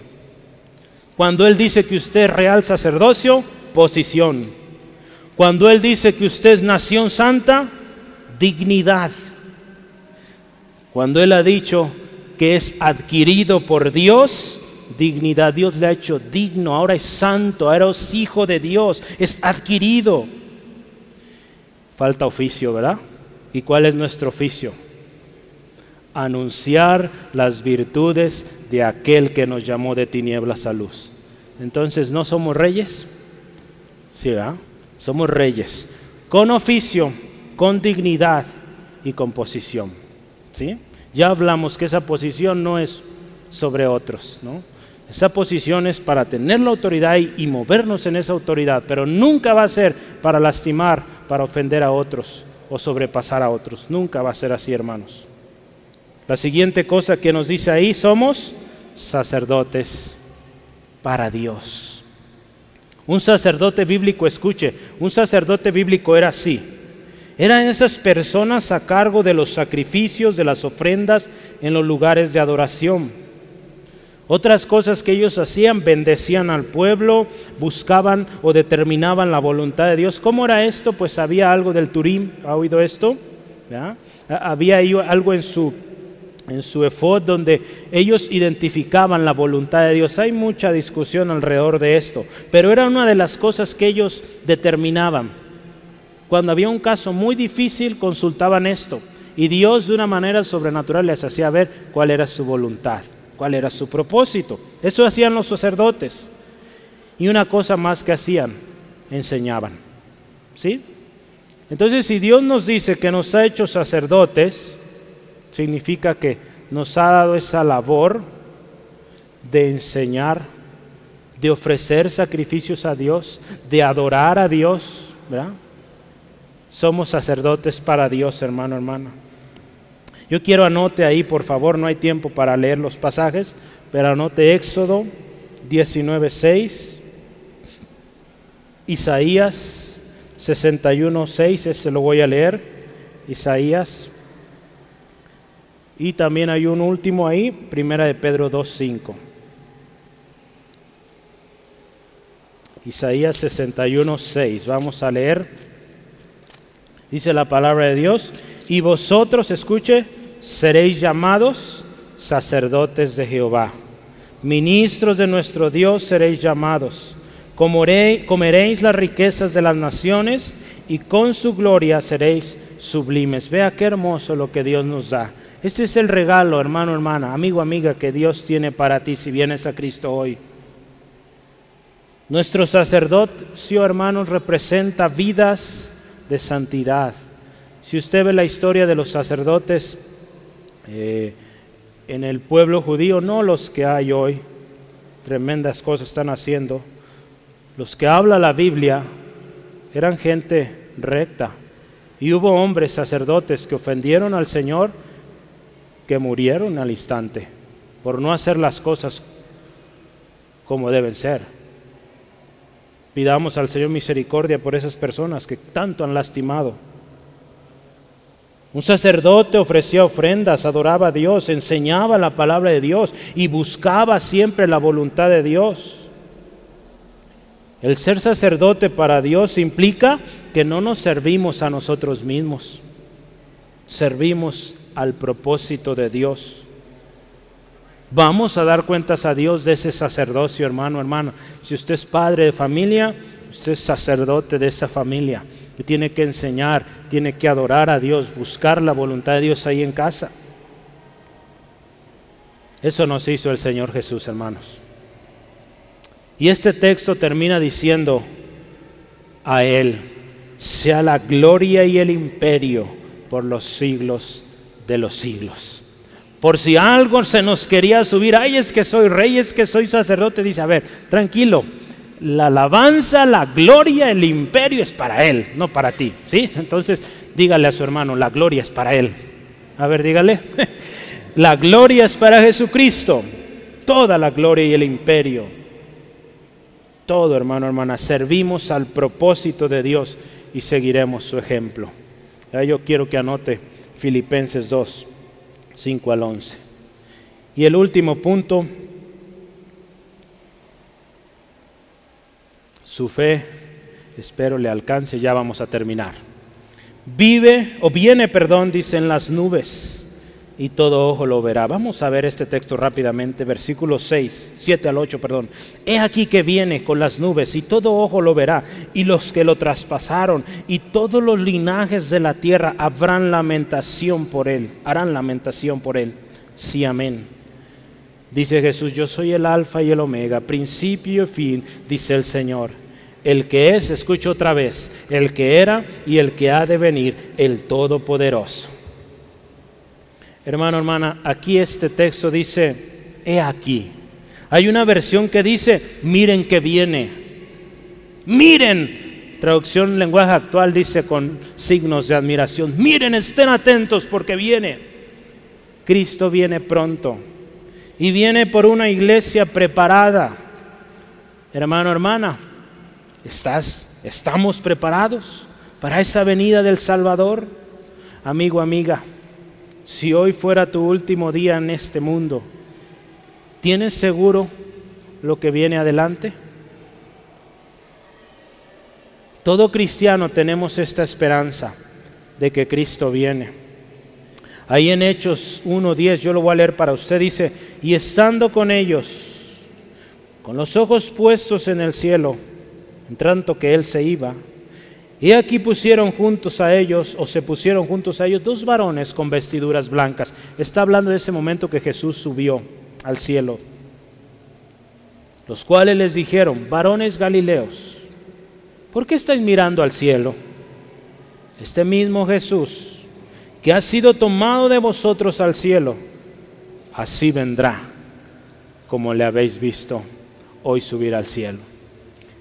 Cuando Él dice que usted es real sacerdocio, posición. Cuando Él dice que usted es nación santa, dignidad. Cuando Él ha dicho que es adquirido por Dios, dignidad. Dios le ha hecho digno, ahora es santo, ahora es hijo de Dios, es adquirido. Falta oficio, ¿verdad? ¿Y cuál es nuestro oficio? anunciar las virtudes de aquel que nos llamó de tinieblas a luz. Entonces, ¿no somos reyes? Sí, ¿verdad? Somos reyes, con oficio, con dignidad y con posición. ¿Sí? Ya hablamos que esa posición no es sobre otros, ¿no? Esa posición es para tener la autoridad y, y movernos en esa autoridad, pero nunca va a ser para lastimar, para ofender a otros o sobrepasar a otros. Nunca va a ser así, hermanos. La siguiente cosa que nos dice ahí, somos sacerdotes para Dios. Un sacerdote bíblico, escuche, un sacerdote bíblico era así. Eran esas personas a cargo de los sacrificios, de las ofrendas en los lugares de adoración. Otras cosas que ellos hacían, bendecían al pueblo, buscaban o determinaban la voluntad de Dios. ¿Cómo era esto? Pues había algo del Turín, ¿ha oído esto? Había algo en su en su efod donde ellos identificaban la voluntad de Dios. Hay mucha discusión alrededor de esto, pero era una de las cosas que ellos determinaban. Cuando había un caso muy difícil, consultaban esto y Dios de una manera sobrenatural les hacía ver cuál era su voluntad, cuál era su propósito. Eso hacían los sacerdotes. Y una cosa más que hacían, enseñaban. ¿Sí? Entonces, si Dios nos dice que nos ha hecho sacerdotes, significa que nos ha dado esa labor de enseñar, de ofrecer sacrificios a Dios, de adorar a Dios, ¿verdad? Somos sacerdotes para Dios, hermano, hermana. Yo quiero anote ahí, por favor, no hay tiempo para leer los pasajes, pero anote Éxodo 19.6, Isaías 61.6, ese lo voy a leer, Isaías y también hay un último ahí, primera de Pedro 2.5. Isaías 61.6. Vamos a leer. Dice la palabra de Dios. Y vosotros, escuche, seréis llamados sacerdotes de Jehová. Ministros de nuestro Dios seréis llamados. Comeréis las riquezas de las naciones y con su gloria seréis sublimes. Vea qué hermoso lo que Dios nos da. Este es el regalo, hermano, hermana, amigo, amiga, que Dios tiene para ti si vienes a Cristo hoy. Nuestro sacerdocio, hermanos, representa vidas de santidad. Si usted ve la historia de los sacerdotes eh, en el pueblo judío, no los que hay hoy, tremendas cosas están haciendo, los que habla la Biblia eran gente recta. Y hubo hombres sacerdotes que ofendieron al Señor que murieron al instante por no hacer las cosas como deben ser. Pidamos al Señor misericordia por esas personas que tanto han lastimado Un sacerdote ofrecía ofrendas, adoraba a Dios, enseñaba la palabra de Dios y buscaba siempre la voluntad de Dios. El ser sacerdote para Dios implica que no nos servimos a nosotros mismos, servimos al propósito de Dios. Vamos a dar cuentas a Dios de ese sacerdocio, hermano, hermano. Si usted es padre de familia, usted es sacerdote de esa familia que tiene que enseñar, tiene que adorar a Dios, buscar la voluntad de Dios ahí en casa. Eso nos hizo el Señor Jesús, hermanos. Y este texto termina diciendo a Él, sea la gloria y el imperio por los siglos de los siglos. Por si algo se nos quería subir, ay es que soy rey, es que soy sacerdote, dice, a ver, tranquilo, la alabanza, la gloria, el imperio es para Él, no para ti. ¿sí? Entonces dígale a su hermano, la gloria es para Él. A ver, dígale, la gloria es para Jesucristo, toda la gloria y el imperio. Todo, hermano, hermana, servimos al propósito de Dios y seguiremos su ejemplo. Yo quiero que anote Filipenses 2, 5 al 11. Y el último punto Su fe, espero le alcance, ya vamos a terminar. Vive, o viene, perdón, dicen las nubes, y todo ojo lo verá. Vamos a ver este texto rápidamente, versículo 6, 7 al 8, perdón. He aquí que viene con las nubes, y todo ojo lo verá, y los que lo traspasaron, y todos los linajes de la tierra habrán lamentación por él, harán lamentación por él. Sí, amén. Dice Jesús, yo soy el alfa y el omega, principio y fin, dice el Señor el que es, escucho otra vez, el que era y el que ha de venir, el Todopoderoso. Hermano, hermana, aquí este texto dice, he aquí. Hay una versión que dice, miren que viene. Miren. Traducción lenguaje actual dice con signos de admiración, miren, estén atentos porque viene. Cristo viene pronto. Y viene por una iglesia preparada. Hermano, hermana, ¿Estás, ¿Estamos preparados para esa venida del Salvador? Amigo, amiga, si hoy fuera tu último día en este mundo, ¿tienes seguro lo que viene adelante? Todo cristiano tenemos esta esperanza de que Cristo viene. Ahí en Hechos 1.10, yo lo voy a leer para usted, dice, y estando con ellos, con los ojos puestos en el cielo, en tanto que él se iba. Y aquí pusieron juntos a ellos, o se pusieron juntos a ellos, dos varones con vestiduras blancas. Está hablando de ese momento que Jesús subió al cielo. Los cuales les dijeron, varones galileos, ¿por qué estáis mirando al cielo? Este mismo Jesús, que ha sido tomado de vosotros al cielo, así vendrá, como le habéis visto hoy subir al cielo.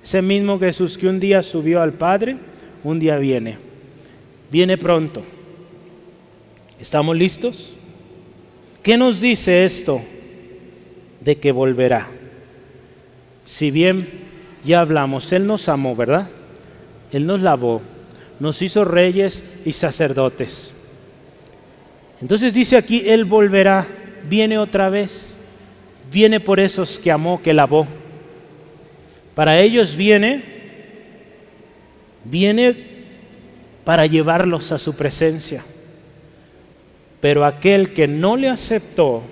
Ese mismo Jesús que un día subió al Padre, un día viene. Viene pronto. ¿Estamos listos? ¿Qué nos dice esto de que volverá? Si bien ya hablamos, Él nos amó, ¿verdad? Él nos lavó, nos hizo reyes y sacerdotes. Entonces dice aquí, Él volverá, viene otra vez, viene por esos que amó, que lavó para ellos viene, viene para llevarlos a su presencia. Pero aquel que no le aceptó,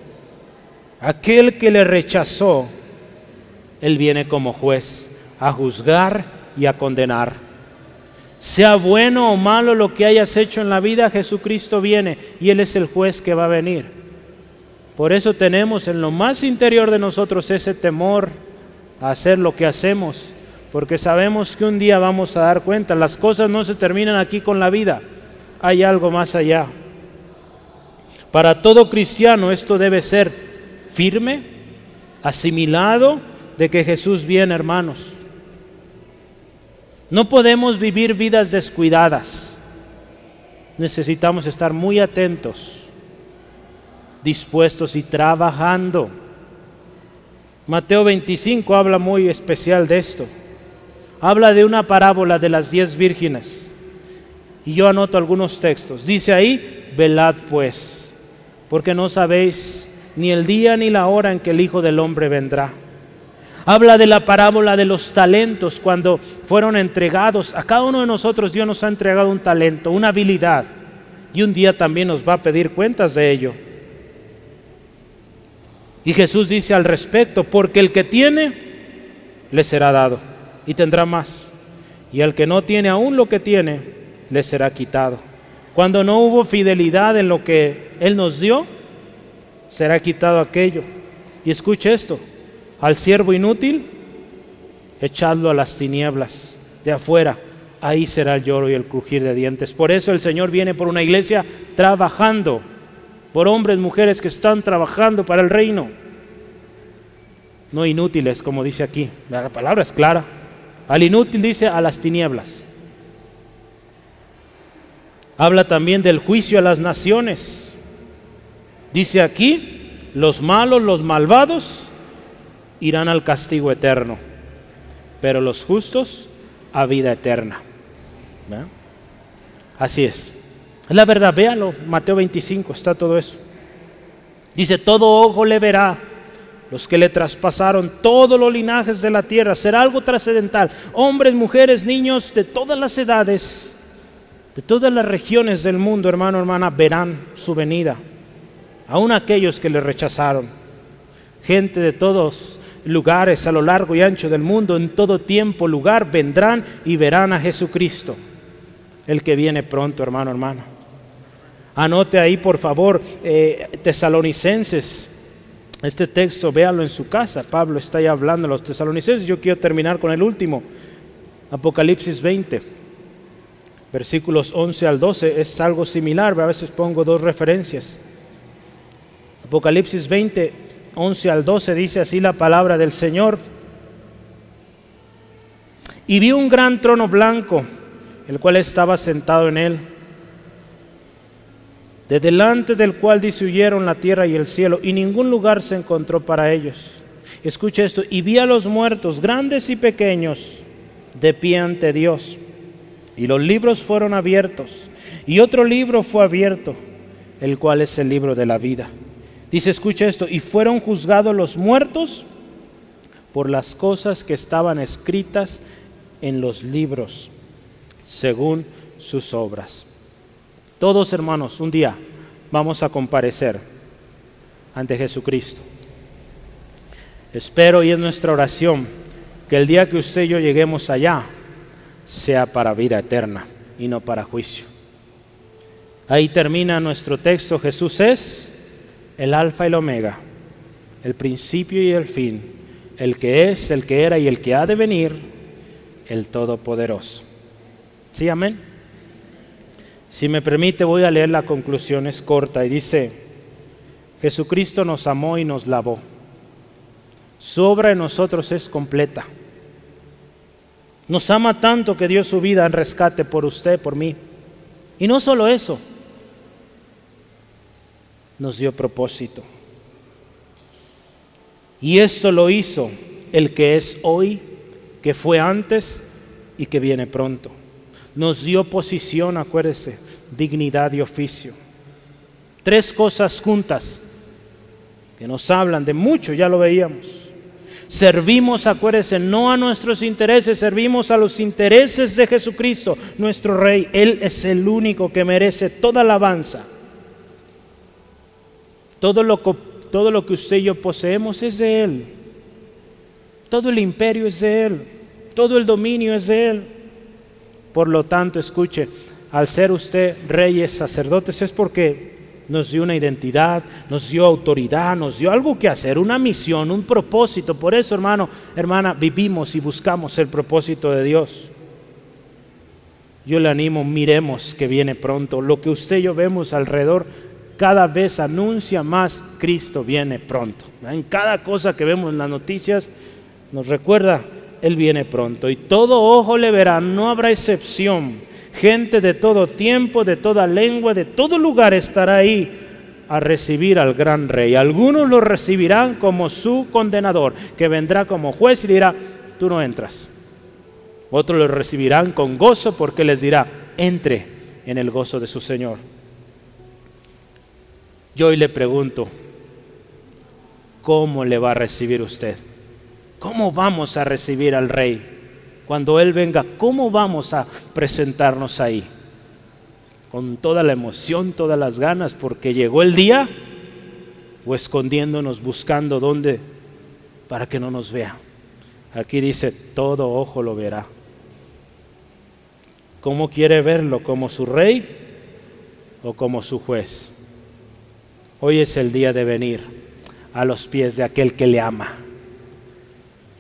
aquel que le rechazó, Él viene como juez a juzgar y a condenar. Sea bueno o malo lo que hayas hecho en la vida, Jesucristo viene y Él es el juez que va a venir. Por eso tenemos en lo más interior de nosotros ese temor a hacer lo que hacemos, porque sabemos que un día vamos a dar cuenta. Las cosas no se terminan aquí con la vida, hay algo más allá. Para todo cristiano esto debe ser firme, asimilado de que Jesús viene, hermanos. No podemos vivir vidas descuidadas. Necesitamos estar muy atentos, dispuestos y trabajando Mateo 25 habla muy especial de esto. Habla de una parábola de las diez vírgenes. Y yo anoto algunos textos. Dice ahí, velad pues, porque no sabéis ni el día ni la hora en que el Hijo del Hombre vendrá. Habla de la parábola de los talentos cuando fueron entregados. A cada uno de nosotros Dios nos ha entregado un talento, una habilidad. Y un día también nos va a pedir cuentas de ello. Y Jesús dice al respecto, porque el que tiene, le será dado y tendrá más. Y al que no tiene aún lo que tiene, le será quitado. Cuando no hubo fidelidad en lo que Él nos dio, será quitado aquello. Y escuche esto, al siervo inútil, echadlo a las tinieblas de afuera. Ahí será el lloro y el crujir de dientes. Por eso el Señor viene por una iglesia trabajando, por hombres, mujeres que están trabajando para el reino. No inútiles, como dice aquí. La palabra es clara. Al inútil dice a las tinieblas. Habla también del juicio a las naciones. Dice aquí, los malos, los malvados irán al castigo eterno, pero los justos a vida eterna. Así es. Es la verdad, véalo, Mateo 25, está todo eso. Dice, todo ojo le verá, los que le traspasaron todos los linajes de la tierra, será algo trascendental. Hombres, mujeres, niños de todas las edades, de todas las regiones del mundo, hermano, hermana, verán su venida. Aún aquellos que le rechazaron. Gente de todos lugares a lo largo y ancho del mundo, en todo tiempo, lugar, vendrán y verán a Jesucristo, el que viene pronto, hermano, hermano. Anote ahí, por favor, eh, tesalonicenses. Este texto, véalo en su casa. Pablo está ahí hablando de los tesalonicenses. Yo quiero terminar con el último. Apocalipsis 20, versículos 11 al 12. Es algo similar, a veces pongo dos referencias. Apocalipsis 20, 11 al 12 dice así la palabra del Señor. Y vi un gran trono blanco, el cual estaba sentado en él, de delante del cual dishuyeron la tierra y el cielo, y ningún lugar se encontró para ellos. Escucha esto, y vi a los muertos, grandes y pequeños, de pie ante Dios. Y los libros fueron abiertos, y otro libro fue abierto, el cual es el libro de la vida. Dice, escucha esto, y fueron juzgados los muertos por las cosas que estaban escritas en los libros, según sus obras. Todos hermanos, un día vamos a comparecer ante Jesucristo. Espero y es nuestra oración que el día que usted y yo lleguemos allá sea para vida eterna y no para juicio. Ahí termina nuestro texto. Jesús es el alfa y el omega, el principio y el fin, el que es, el que era y el que ha de venir, el Todopoderoso. ¿Sí, amén? Si me permite, voy a leer la conclusión, es corta y dice, Jesucristo nos amó y nos lavó. Su obra en nosotros es completa. Nos ama tanto que dio su vida en rescate por usted, por mí. Y no solo eso, nos dio propósito. Y esto lo hizo el que es hoy, que fue antes y que viene pronto. Nos dio posición, acuérdese, dignidad y oficio. Tres cosas juntas que nos hablan de mucho, ya lo veíamos. Servimos, acuérdese, no a nuestros intereses, servimos a los intereses de Jesucristo, nuestro Rey. Él es el único que merece toda alabanza todo lo, todo lo que usted y yo poseemos es de Él. Todo el imperio es de Él. Todo el dominio es de Él. Por lo tanto, escuche, al ser usted reyes, sacerdotes, es porque nos dio una identidad, nos dio autoridad, nos dio algo que hacer, una misión, un propósito. Por eso, hermano, hermana, vivimos y buscamos el propósito de Dios. Yo le animo, miremos que viene pronto. Lo que usted y yo vemos alrededor cada vez anuncia más Cristo viene pronto. En cada cosa que vemos en las noticias nos recuerda, Él viene pronto. Y todo ojo le verá, no habrá excepción. Gente de todo tiempo, de toda lengua, de todo lugar estará ahí a recibir al gran rey. Algunos lo recibirán como su condenador, que vendrá como juez y dirá, tú no entras. Otros lo recibirán con gozo porque les dirá, entre en el gozo de su Señor. Yo hoy le pregunto, ¿cómo le va a recibir usted? ¿Cómo vamos a recibir al rey? Cuando Él venga, ¿cómo vamos a presentarnos ahí? Con toda la emoción, todas las ganas, porque llegó el día, o escondiéndonos, buscando dónde, para que no nos vea. Aquí dice, todo ojo lo verá. ¿Cómo quiere verlo? ¿Como su rey o como su juez? Hoy es el día de venir a los pies de aquel que le ama.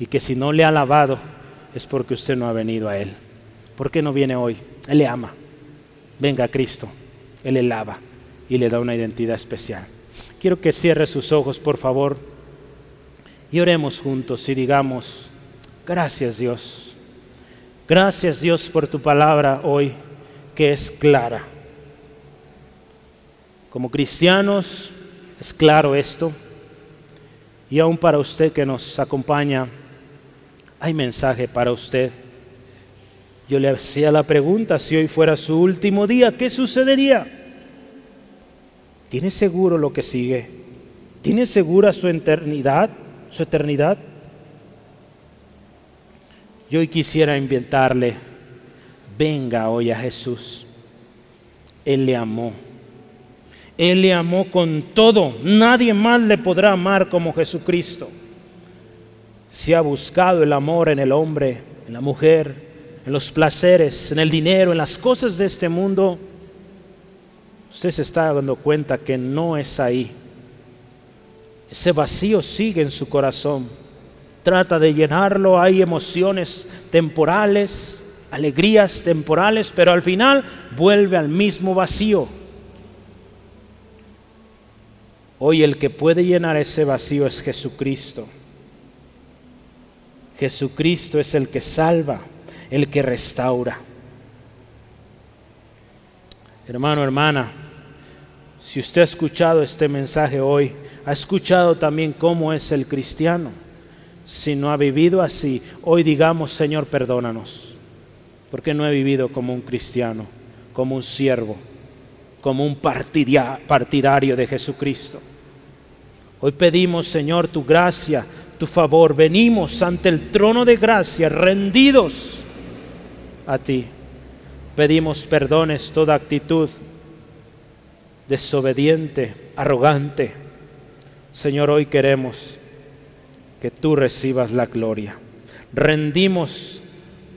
Y que si no le ha alabado es porque usted no ha venido a Él. ¿Por qué no viene hoy? Él le ama. Venga Cristo. Él le lava y le da una identidad especial. Quiero que cierre sus ojos, por favor, y oremos juntos y digamos, gracias Dios Gracias Dios por tu palabra hoy que es clara. Como cristianos es claro esto. Y aún para usted que nos acompaña, hay mensaje para usted. Yo le hacía la pregunta, si hoy fuera su último día, ¿qué sucedería? ¿Tiene seguro lo que sigue? ¿Tiene segura su eternidad? ¿Su eternidad? Yo hoy quisiera inventarle, venga hoy a Jesús. Él le amó. Él le amó con todo. Nadie más le podrá amar como Jesucristo. Si ha buscado el amor en el hombre, en la mujer, en los placeres, en el dinero, en las cosas de este mundo, usted se está dando cuenta que no es ahí. Ese vacío sigue en su corazón trata de llenarlo, hay emociones temporales, alegrías temporales, pero al final vuelve al mismo vacío. Hoy el que puede llenar ese vacío es Jesucristo. Jesucristo es el que salva, el que restaura. Hermano, hermana, si usted ha escuchado este mensaje hoy, ha escuchado también cómo es el cristiano si no ha vivido así, hoy digamos, Señor, perdónanos, porque no he vivido como un cristiano, como un siervo, como un partidario de Jesucristo. Hoy pedimos, Señor, tu gracia, tu favor. Venimos ante el trono de gracia, rendidos a ti. Pedimos perdones toda actitud desobediente, arrogante. Señor, hoy queremos que tú recibas la gloria. Rendimos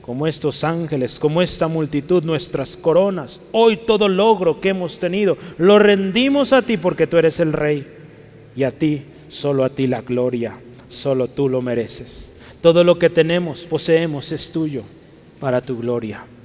como estos ángeles, como esta multitud, nuestras coronas. Hoy todo logro que hemos tenido, lo rendimos a ti porque tú eres el rey. Y a ti, solo a ti la gloria, solo tú lo mereces. Todo lo que tenemos, poseemos, es tuyo para tu gloria.